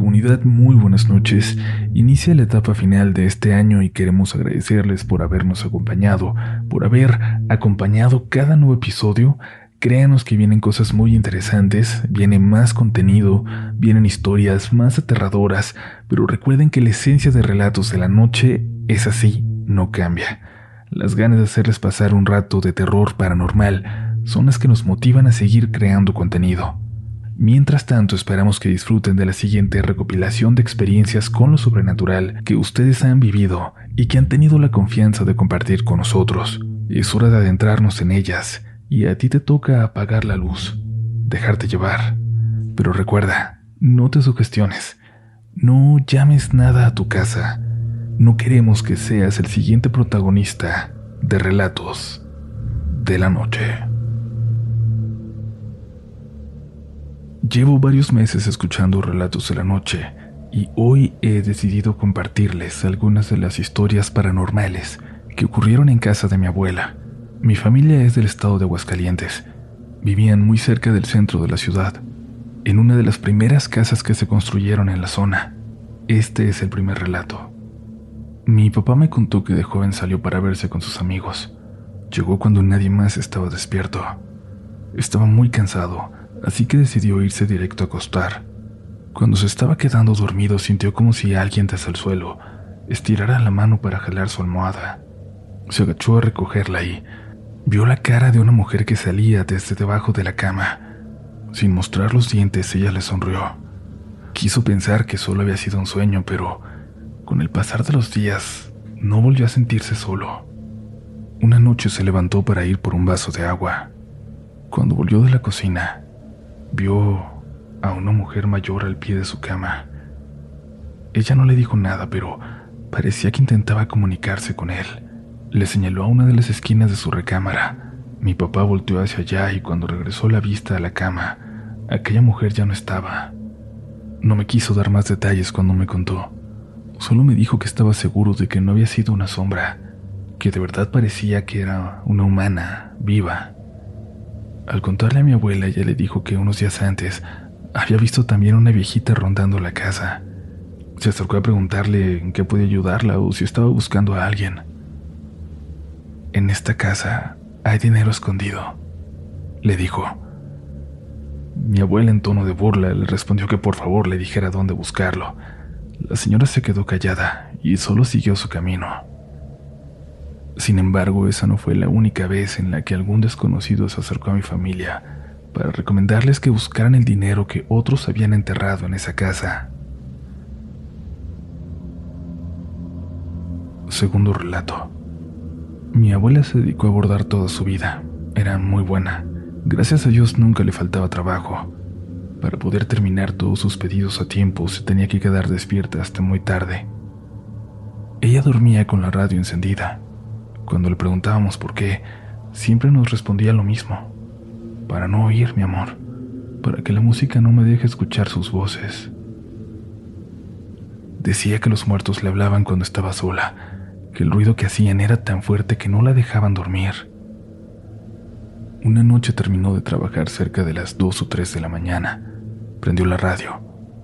Comunidad, muy buenas noches. Inicia la etapa final de este año y queremos agradecerles por habernos acompañado, por haber acompañado cada nuevo episodio. Créanos que vienen cosas muy interesantes, viene más contenido, vienen historias más aterradoras, pero recuerden que la esencia de Relatos de la Noche es así, no cambia. Las ganas de hacerles pasar un rato de terror paranormal son las que nos motivan a seguir creando contenido. Mientras tanto, esperamos que disfruten de la siguiente recopilación de experiencias con lo sobrenatural que ustedes han vivido y que han tenido la confianza de compartir con nosotros. Es hora de adentrarnos en ellas y a ti te toca apagar la luz, dejarte llevar. Pero recuerda, no te sugestiones, no llames nada a tu casa. No queremos que seas el siguiente protagonista de relatos de la noche. Llevo varios meses escuchando relatos de la noche y hoy he decidido compartirles algunas de las historias paranormales que ocurrieron en casa de mi abuela. Mi familia es del estado de Aguascalientes. Vivían muy cerca del centro de la ciudad, en una de las primeras casas que se construyeron en la zona. Este es el primer relato. Mi papá me contó que de joven salió para verse con sus amigos. Llegó cuando nadie más estaba despierto. Estaba muy cansado así que decidió irse directo a acostar. Cuando se estaba quedando dormido sintió como si alguien desde el suelo estirara la mano para jalar su almohada. Se agachó a recogerla y vio la cara de una mujer que salía desde debajo de la cama. Sin mostrar los dientes, ella le sonrió. Quiso pensar que solo había sido un sueño, pero con el pasar de los días no volvió a sentirse solo. Una noche se levantó para ir por un vaso de agua. Cuando volvió de la cocina, Vio a una mujer mayor al pie de su cama. Ella no le dijo nada, pero parecía que intentaba comunicarse con él. Le señaló a una de las esquinas de su recámara. Mi papá volteó hacia allá y cuando regresó la vista a la cama, aquella mujer ya no estaba. No me quiso dar más detalles cuando me contó. Solo me dijo que estaba seguro de que no había sido una sombra, que de verdad parecía que era una humana, viva. Al contarle a mi abuela, ella le dijo que unos días antes había visto también una viejita rondando la casa. Se acercó a preguntarle en qué podía ayudarla o si estaba buscando a alguien. En esta casa hay dinero escondido, le dijo. Mi abuela en tono de burla le respondió que por favor le dijera dónde buscarlo. La señora se quedó callada y solo siguió su camino. Sin embargo, esa no fue la única vez en la que algún desconocido se acercó a mi familia para recomendarles que buscaran el dinero que otros habían enterrado en esa casa. Segundo relato. Mi abuela se dedicó a bordar toda su vida. Era muy buena. Gracias a Dios nunca le faltaba trabajo. Para poder terminar todos sus pedidos a tiempo se tenía que quedar despierta hasta muy tarde. Ella dormía con la radio encendida cuando le preguntábamos por qué, siempre nos respondía lo mismo. Para no oír, mi amor. Para que la música no me deje escuchar sus voces. Decía que los muertos le hablaban cuando estaba sola, que el ruido que hacían era tan fuerte que no la dejaban dormir. Una noche terminó de trabajar cerca de las 2 o 3 de la mañana. Prendió la radio.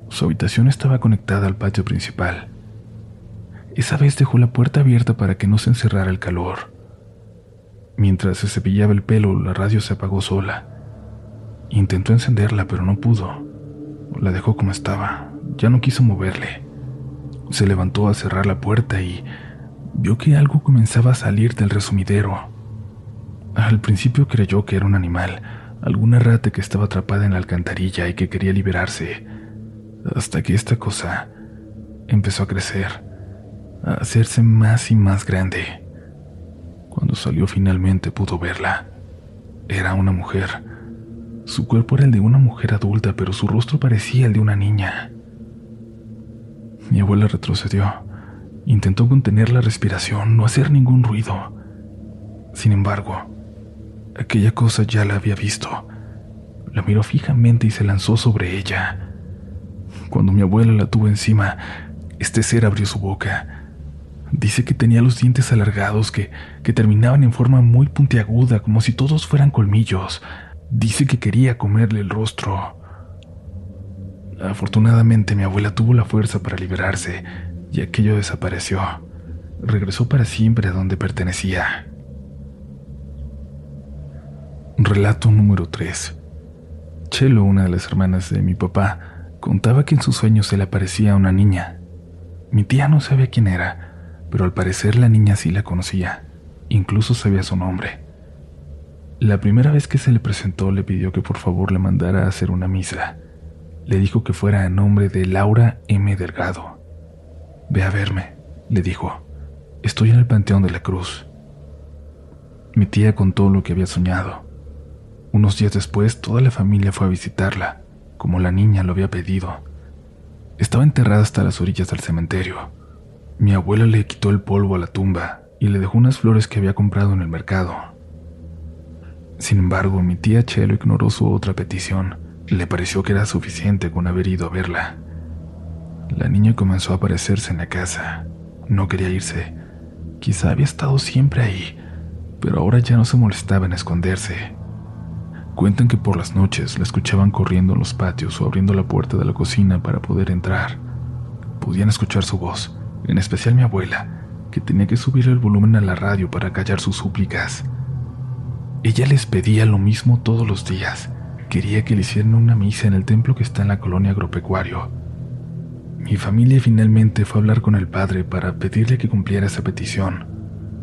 Su habitación estaba conectada al patio principal. Esa vez dejó la puerta abierta para que no se encerrara el calor. Mientras se cepillaba el pelo, la radio se apagó sola. Intentó encenderla, pero no pudo. La dejó como estaba. Ya no quiso moverle. Se levantó a cerrar la puerta y vio que algo comenzaba a salir del resumidero. Al principio creyó que era un animal, alguna rata que estaba atrapada en la alcantarilla y que quería liberarse, hasta que esta cosa empezó a crecer a hacerse más y más grande. Cuando salió finalmente pudo verla. Era una mujer. Su cuerpo era el de una mujer adulta, pero su rostro parecía el de una niña. Mi abuela retrocedió. Intentó contener la respiración, no hacer ningún ruido. Sin embargo, aquella cosa ya la había visto. La miró fijamente y se lanzó sobre ella. Cuando mi abuela la tuvo encima, este ser abrió su boca Dice que tenía los dientes alargados que, que terminaban en forma muy puntiaguda, como si todos fueran colmillos. Dice que quería comerle el rostro. Afortunadamente mi abuela tuvo la fuerza para liberarse y aquello desapareció. Regresó para siempre a donde pertenecía. Relato número 3. Chelo, una de las hermanas de mi papá, contaba que en sus sueños se le aparecía una niña. Mi tía no sabía quién era, pero al parecer la niña sí la conocía, incluso sabía su nombre. La primera vez que se le presentó le pidió que por favor le mandara a hacer una misa. Le dijo que fuera a nombre de Laura M. Delgado. Ve a verme, le dijo. Estoy en el Panteón de la Cruz. Mi tía contó lo que había soñado. Unos días después, toda la familia fue a visitarla, como la niña lo había pedido. Estaba enterrada hasta las orillas del cementerio. Mi abuela le quitó el polvo a la tumba y le dejó unas flores que había comprado en el mercado. Sin embargo, mi tía Chelo ignoró su otra petición. Le pareció que era suficiente con haber ido a verla. La niña comenzó a aparecerse en la casa. No quería irse. Quizá había estado siempre ahí, pero ahora ya no se molestaba en esconderse. Cuentan que por las noches la escuchaban corriendo en los patios o abriendo la puerta de la cocina para poder entrar. Podían escuchar su voz, en especial mi abuela, que tenía que subir el volumen a la radio para callar sus súplicas. Ella les pedía lo mismo todos los días. Quería que le hicieran una misa en el templo que está en la colonia agropecuario. Mi familia finalmente fue a hablar con el padre para pedirle que cumpliera esa petición.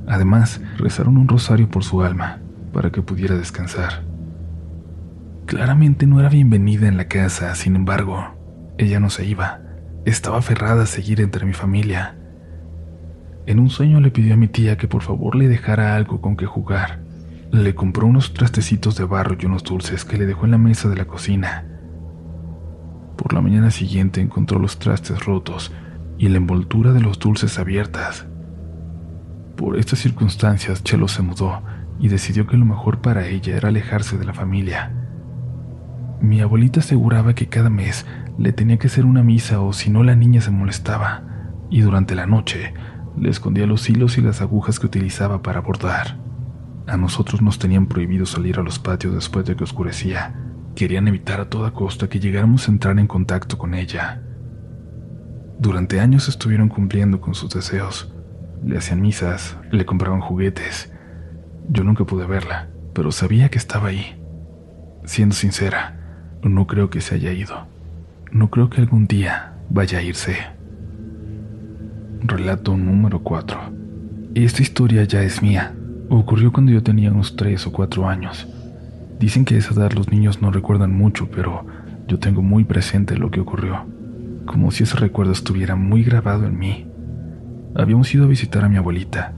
Además, rezaron un rosario por su alma, para que pudiera descansar. Claramente no era bienvenida en la casa, sin embargo, ella no se iba. Estaba aferrada a seguir entre mi familia. En un sueño le pidió a mi tía que por favor le dejara algo con que jugar. Le compró unos trastecitos de barro y unos dulces que le dejó en la mesa de la cocina. Por la mañana siguiente encontró los trastes rotos y la envoltura de los dulces abiertas. Por estas circunstancias, Chelo se mudó y decidió que lo mejor para ella era alejarse de la familia. Mi abuelita aseguraba que cada mes le tenía que hacer una misa o si no la niña se molestaba, y durante la noche le escondía los hilos y las agujas que utilizaba para bordar. A nosotros nos tenían prohibido salir a los patios después de que oscurecía. Querían evitar a toda costa que llegáramos a entrar en contacto con ella. Durante años estuvieron cumpliendo con sus deseos. Le hacían misas, le compraban juguetes. Yo nunca pude verla, pero sabía que estaba ahí. Siendo sincera, no creo que se haya ido. No creo que algún día vaya a irse. Relato número 4. Esta historia ya es mía. Ocurrió cuando yo tenía unos 3 o 4 años. Dicen que a esa edad los niños no recuerdan mucho, pero yo tengo muy presente lo que ocurrió, como si ese recuerdo estuviera muy grabado en mí. Habíamos ido a visitar a mi abuelita.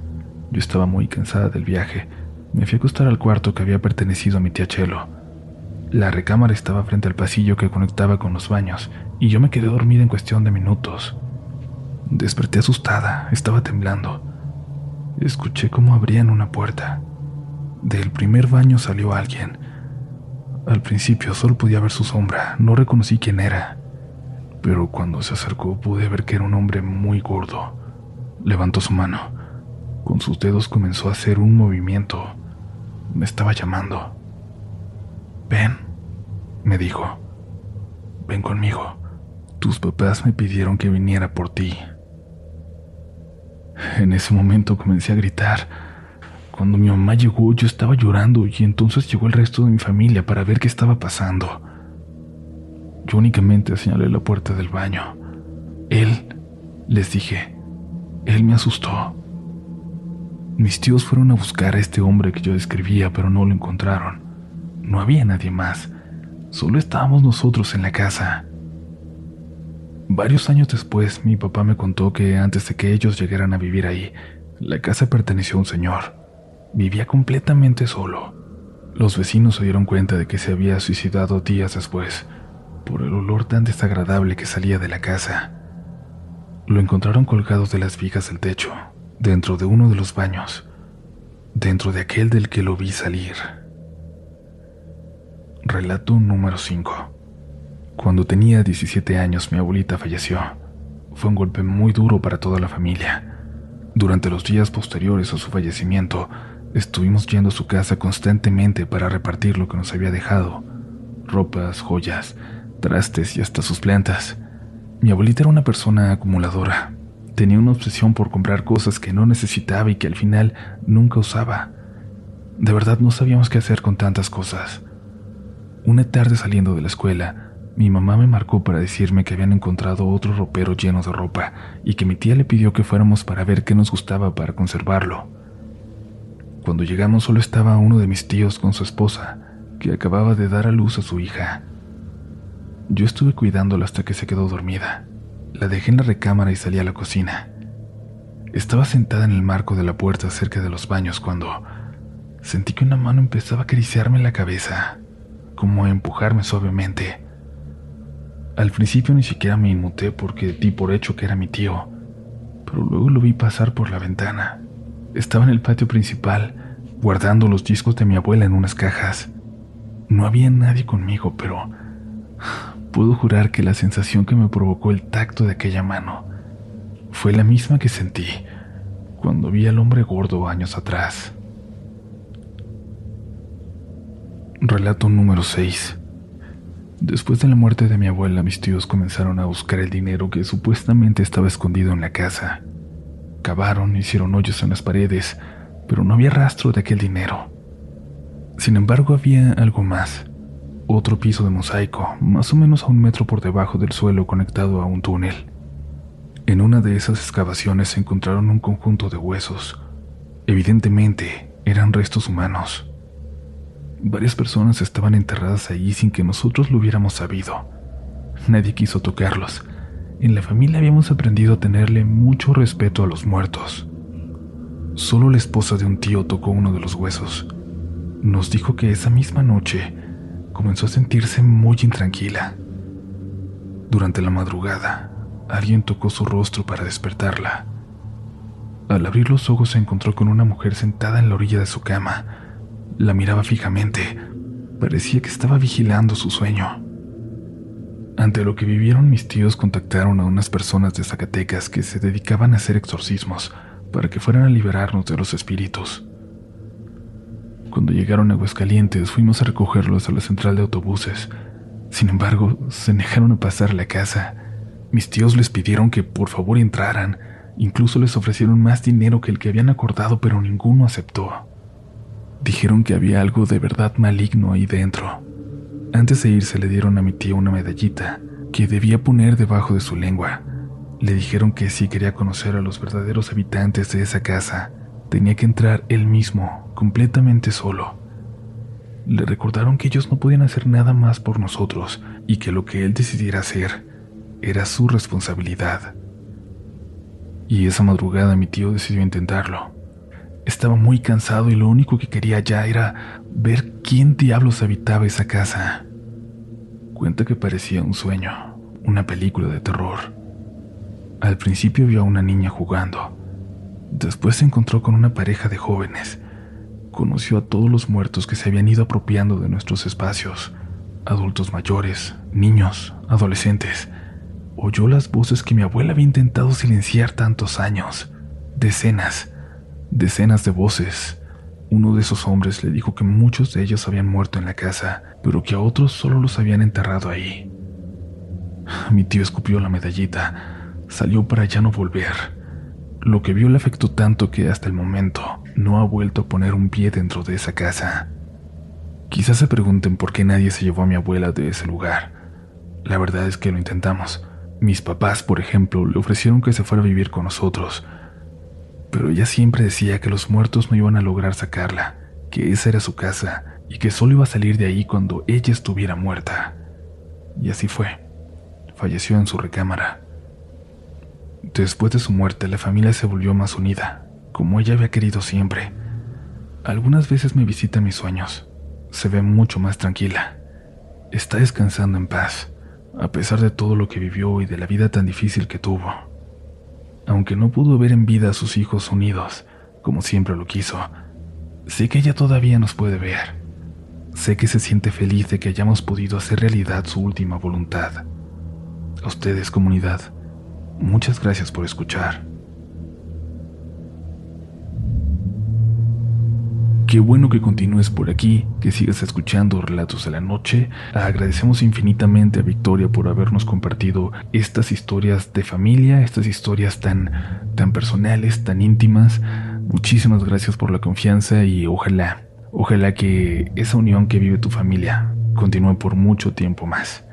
Yo estaba muy cansada del viaje. Me fui a acostar al cuarto que había pertenecido a mi tía Chelo. La recámara estaba frente al pasillo que conectaba con los baños, y yo me quedé dormida en cuestión de minutos. Desperté asustada, estaba temblando. Escuché cómo abrían una puerta. Del primer baño salió alguien. Al principio solo podía ver su sombra, no reconocí quién era. Pero cuando se acercó pude ver que era un hombre muy gordo. Levantó su mano. Con sus dedos comenzó a hacer un movimiento. Me estaba llamando. Ven, me dijo. Ven conmigo. Tus papás me pidieron que viniera por ti. En ese momento comencé a gritar. Cuando mi mamá llegó yo estaba llorando y entonces llegó el resto de mi familia para ver qué estaba pasando. Yo únicamente señalé la puerta del baño. Él, les dije, él me asustó. Mis tíos fueron a buscar a este hombre que yo describía, pero no lo encontraron. No había nadie más. Solo estábamos nosotros en la casa. Varios años después, mi papá me contó que antes de que ellos llegaran a vivir ahí, la casa perteneció a un señor. Vivía completamente solo. Los vecinos se dieron cuenta de que se había suicidado días después, por el olor tan desagradable que salía de la casa. Lo encontraron colgado de las vigas del techo, dentro de uno de los baños, dentro de aquel del que lo vi salir. Relato número 5. Cuando tenía 17 años mi abuelita falleció. Fue un golpe muy duro para toda la familia. Durante los días posteriores a su fallecimiento, estuvimos yendo a su casa constantemente para repartir lo que nos había dejado. Ropas, joyas, trastes y hasta sus plantas. Mi abuelita era una persona acumuladora. Tenía una obsesión por comprar cosas que no necesitaba y que al final nunca usaba. De verdad no sabíamos qué hacer con tantas cosas. Una tarde saliendo de la escuela, mi mamá me marcó para decirme que habían encontrado otro ropero lleno de ropa y que mi tía le pidió que fuéramos para ver qué nos gustaba para conservarlo. Cuando llegamos solo estaba uno de mis tíos con su esposa, que acababa de dar a luz a su hija. Yo estuve cuidándola hasta que se quedó dormida. La dejé en la recámara y salí a la cocina. Estaba sentada en el marco de la puerta cerca de los baños cuando sentí que una mano empezaba a acariciarme la cabeza, como empujarme suavemente. Al principio ni siquiera me inmuté porque di por hecho que era mi tío, pero luego lo vi pasar por la ventana. Estaba en el patio principal, guardando los discos de mi abuela en unas cajas. No había nadie conmigo, pero Puedo jurar que la sensación que me provocó el tacto de aquella mano fue la misma que sentí cuando vi al hombre gordo años atrás. Relato número 6. Después de la muerte de mi abuela, mis tíos comenzaron a buscar el dinero que supuestamente estaba escondido en la casa. Cavaron, hicieron hoyos en las paredes, pero no había rastro de aquel dinero. Sin embargo, había algo más otro piso de mosaico, más o menos a un metro por debajo del suelo conectado a un túnel. En una de esas excavaciones se encontraron un conjunto de huesos. Evidentemente, eran restos humanos. Varias personas estaban enterradas ahí sin que nosotros lo hubiéramos sabido. Nadie quiso tocarlos. En la familia habíamos aprendido a tenerle mucho respeto a los muertos. Solo la esposa de un tío tocó uno de los huesos. Nos dijo que esa misma noche comenzó a sentirse muy intranquila. Durante la madrugada, alguien tocó su rostro para despertarla. Al abrir los ojos se encontró con una mujer sentada en la orilla de su cama. La miraba fijamente. Parecía que estaba vigilando su sueño. Ante lo que vivieron mis tíos contactaron a unas personas de Zacatecas que se dedicaban a hacer exorcismos para que fueran a liberarnos de los espíritus. Cuando llegaron a Aguascalientes fuimos a recogerlos a la central de autobuses. Sin embargo, se negaron a pasar la casa. Mis tíos les pidieron que por favor entraran. Incluso les ofrecieron más dinero que el que habían acordado, pero ninguno aceptó. Dijeron que había algo de verdad maligno ahí dentro. Antes de irse le dieron a mi tía una medallita que debía poner debajo de su lengua. Le dijeron que si quería conocer a los verdaderos habitantes de esa casa, tenía que entrar él mismo completamente solo. Le recordaron que ellos no podían hacer nada más por nosotros y que lo que él decidiera hacer era su responsabilidad. Y esa madrugada mi tío decidió intentarlo. Estaba muy cansado y lo único que quería ya era ver quién diablos habitaba esa casa. Cuenta que parecía un sueño, una película de terror. Al principio vio a una niña jugando. Después se encontró con una pareja de jóvenes conoció a todos los muertos que se habían ido apropiando de nuestros espacios, adultos mayores, niños, adolescentes. Oyó las voces que mi abuela había intentado silenciar tantos años, decenas, decenas de voces. Uno de esos hombres le dijo que muchos de ellos habían muerto en la casa, pero que a otros solo los habían enterrado ahí. Mi tío escupió la medallita, salió para ya no volver. Lo que vio le afectó tanto que hasta el momento no ha vuelto a poner un pie dentro de esa casa. Quizás se pregunten por qué nadie se llevó a mi abuela de ese lugar. La verdad es que lo intentamos. Mis papás, por ejemplo, le ofrecieron que se fuera a vivir con nosotros. Pero ella siempre decía que los muertos no iban a lograr sacarla, que esa era su casa y que solo iba a salir de ahí cuando ella estuviera muerta. Y así fue. Falleció en su recámara. Después de su muerte, la familia se volvió más unida, como ella había querido siempre. Algunas veces me visita en mis sueños. Se ve mucho más tranquila. Está descansando en paz, a pesar de todo lo que vivió y de la vida tan difícil que tuvo. Aunque no pudo ver en vida a sus hijos unidos, como siempre lo quiso, sé que ella todavía nos puede ver. Sé que se siente feliz de que hayamos podido hacer realidad su última voluntad. A ustedes, comunidad, Muchas gracias por escuchar. Qué bueno que continúes por aquí, que sigas escuchando Relatos de la Noche. Agradecemos infinitamente a Victoria por habernos compartido estas historias de familia, estas historias tan, tan personales, tan íntimas. Muchísimas gracias por la confianza y ojalá, ojalá que esa unión que vive tu familia continúe por mucho tiempo más.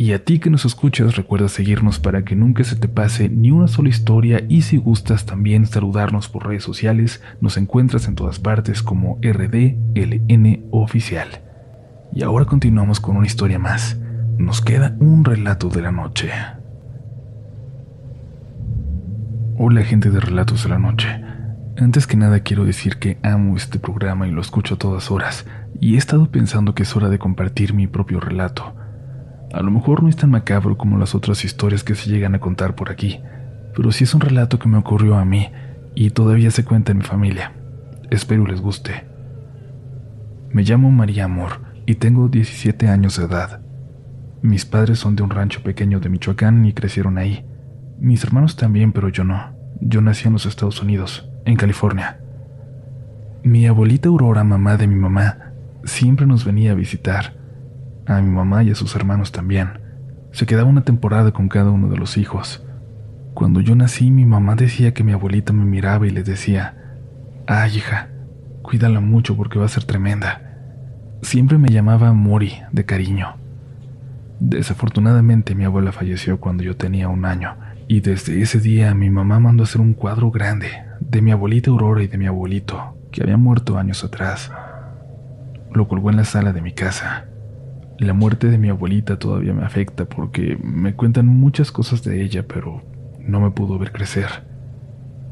Y a ti que nos escuchas, recuerda seguirnos para que nunca se te pase ni una sola historia y si gustas también saludarnos por redes sociales, nos encuentras en todas partes como RDLN Oficial. Y ahora continuamos con una historia más. Nos queda un relato de la noche. Hola gente de Relatos de la Noche. Antes que nada quiero decir que amo este programa y lo escucho a todas horas, y he estado pensando que es hora de compartir mi propio relato a lo mejor no es tan macabro como las otras historias que se llegan a contar por aquí, pero sí es un relato que me ocurrió a mí y todavía se cuenta en mi familia. Espero les guste. Me llamo María Amor y tengo 17 años de edad. Mis padres son de un rancho pequeño de Michoacán y crecieron ahí. Mis hermanos también, pero yo no. Yo nací en los Estados Unidos, en California. Mi abuelita Aurora, mamá de mi mamá, siempre nos venía a visitar a mi mamá y a sus hermanos también. Se quedaba una temporada con cada uno de los hijos. Cuando yo nací, mi mamá decía que mi abuelita me miraba y le decía, ay hija, cuídala mucho porque va a ser tremenda. Siempre me llamaba Mori de cariño. Desafortunadamente mi abuela falleció cuando yo tenía un año y desde ese día mi mamá mandó a hacer un cuadro grande de mi abuelita Aurora y de mi abuelito, que había muerto años atrás. Lo colgó en la sala de mi casa. La muerte de mi abuelita todavía me afecta porque me cuentan muchas cosas de ella, pero no me pudo ver crecer.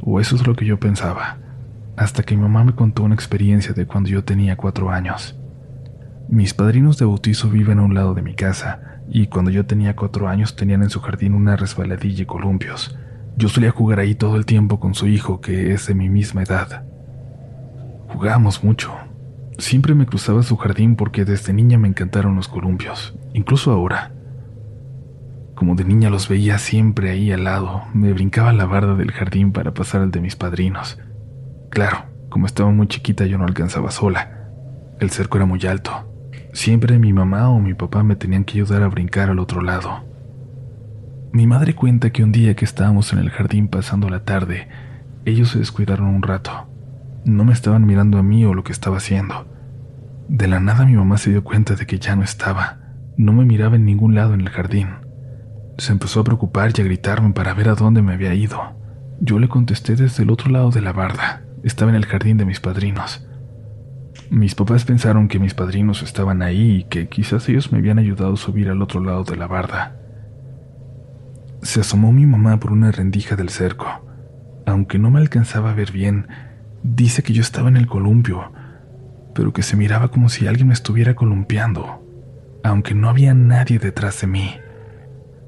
O eso es lo que yo pensaba, hasta que mi mamá me contó una experiencia de cuando yo tenía cuatro años. Mis padrinos de bautizo viven a un lado de mi casa, y cuando yo tenía cuatro años tenían en su jardín una resbaladilla y columpios. Yo solía jugar ahí todo el tiempo con su hijo, que es de mi misma edad. Jugábamos mucho, Siempre me cruzaba su jardín porque desde niña me encantaron los columpios, incluso ahora. Como de niña los veía siempre ahí al lado, me brincaba la barda del jardín para pasar al de mis padrinos. Claro, como estaba muy chiquita yo no alcanzaba sola. El cerco era muy alto. Siempre mi mamá o mi papá me tenían que ayudar a brincar al otro lado. Mi madre cuenta que un día que estábamos en el jardín pasando la tarde, ellos se descuidaron un rato. No me estaban mirando a mí o lo que estaba haciendo. De la nada mi mamá se dio cuenta de que ya no estaba. No me miraba en ningún lado en el jardín. Se empezó a preocupar y a gritarme para ver a dónde me había ido. Yo le contesté desde el otro lado de la barda. Estaba en el jardín de mis padrinos. Mis papás pensaron que mis padrinos estaban ahí y que quizás ellos me habían ayudado a subir al otro lado de la barda. Se asomó mi mamá por una rendija del cerco. Aunque no me alcanzaba a ver bien, dice que yo estaba en el columpio pero que se miraba como si alguien me estuviera columpiando, aunque no había nadie detrás de mí.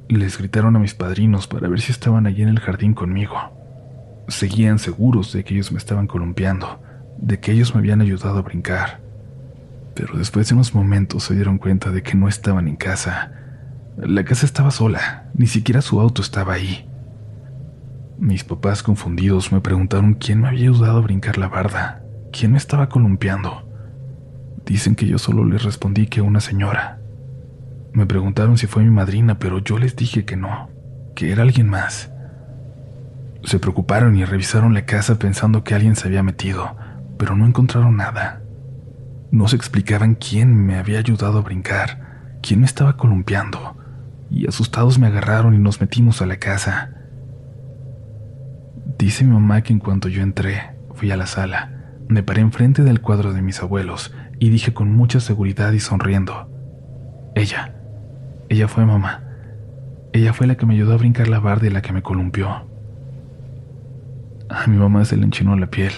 Les gritaron a mis padrinos para ver si estaban allí en el jardín conmigo. Seguían seguros de que ellos me estaban columpiando, de que ellos me habían ayudado a brincar. Pero después de unos momentos se dieron cuenta de que no estaban en casa. La casa estaba sola, ni siquiera su auto estaba ahí. Mis papás confundidos me preguntaron quién me había ayudado a brincar la barda, quién me estaba columpiando. Dicen que yo solo les respondí que una señora. Me preguntaron si fue mi madrina, pero yo les dije que no, que era alguien más. Se preocuparon y revisaron la casa pensando que alguien se había metido, pero no encontraron nada. No se explicaban quién me había ayudado a brincar, quién me estaba columpiando, y asustados me agarraron y nos metimos a la casa. Dice mi mamá que en cuanto yo entré, fui a la sala, me paré enfrente del cuadro de mis abuelos y dije con mucha seguridad y sonriendo, ella, ella fue mamá. Ella fue la que me ayudó a brincar la barda y la que me columpió. A mi mamá se le enchinó la piel.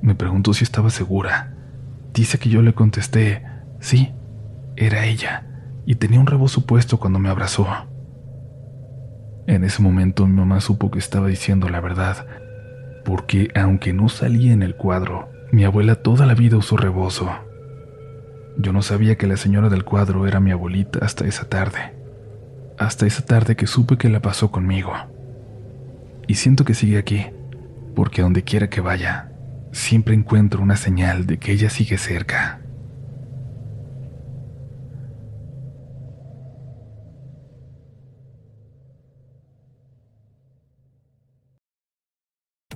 Me preguntó si estaba segura. Dice que yo le contesté, sí, era ella, y tenía un rebozo puesto cuando me abrazó. En ese momento mi mamá supo que estaba diciendo la verdad, porque aunque no salía en el cuadro, mi abuela toda la vida usó rebozo. Yo no sabía que la señora del cuadro era mi abuelita hasta esa tarde. Hasta esa tarde que supe que la pasó conmigo. Y siento que sigue aquí, porque a donde quiera que vaya, siempre encuentro una señal de que ella sigue cerca.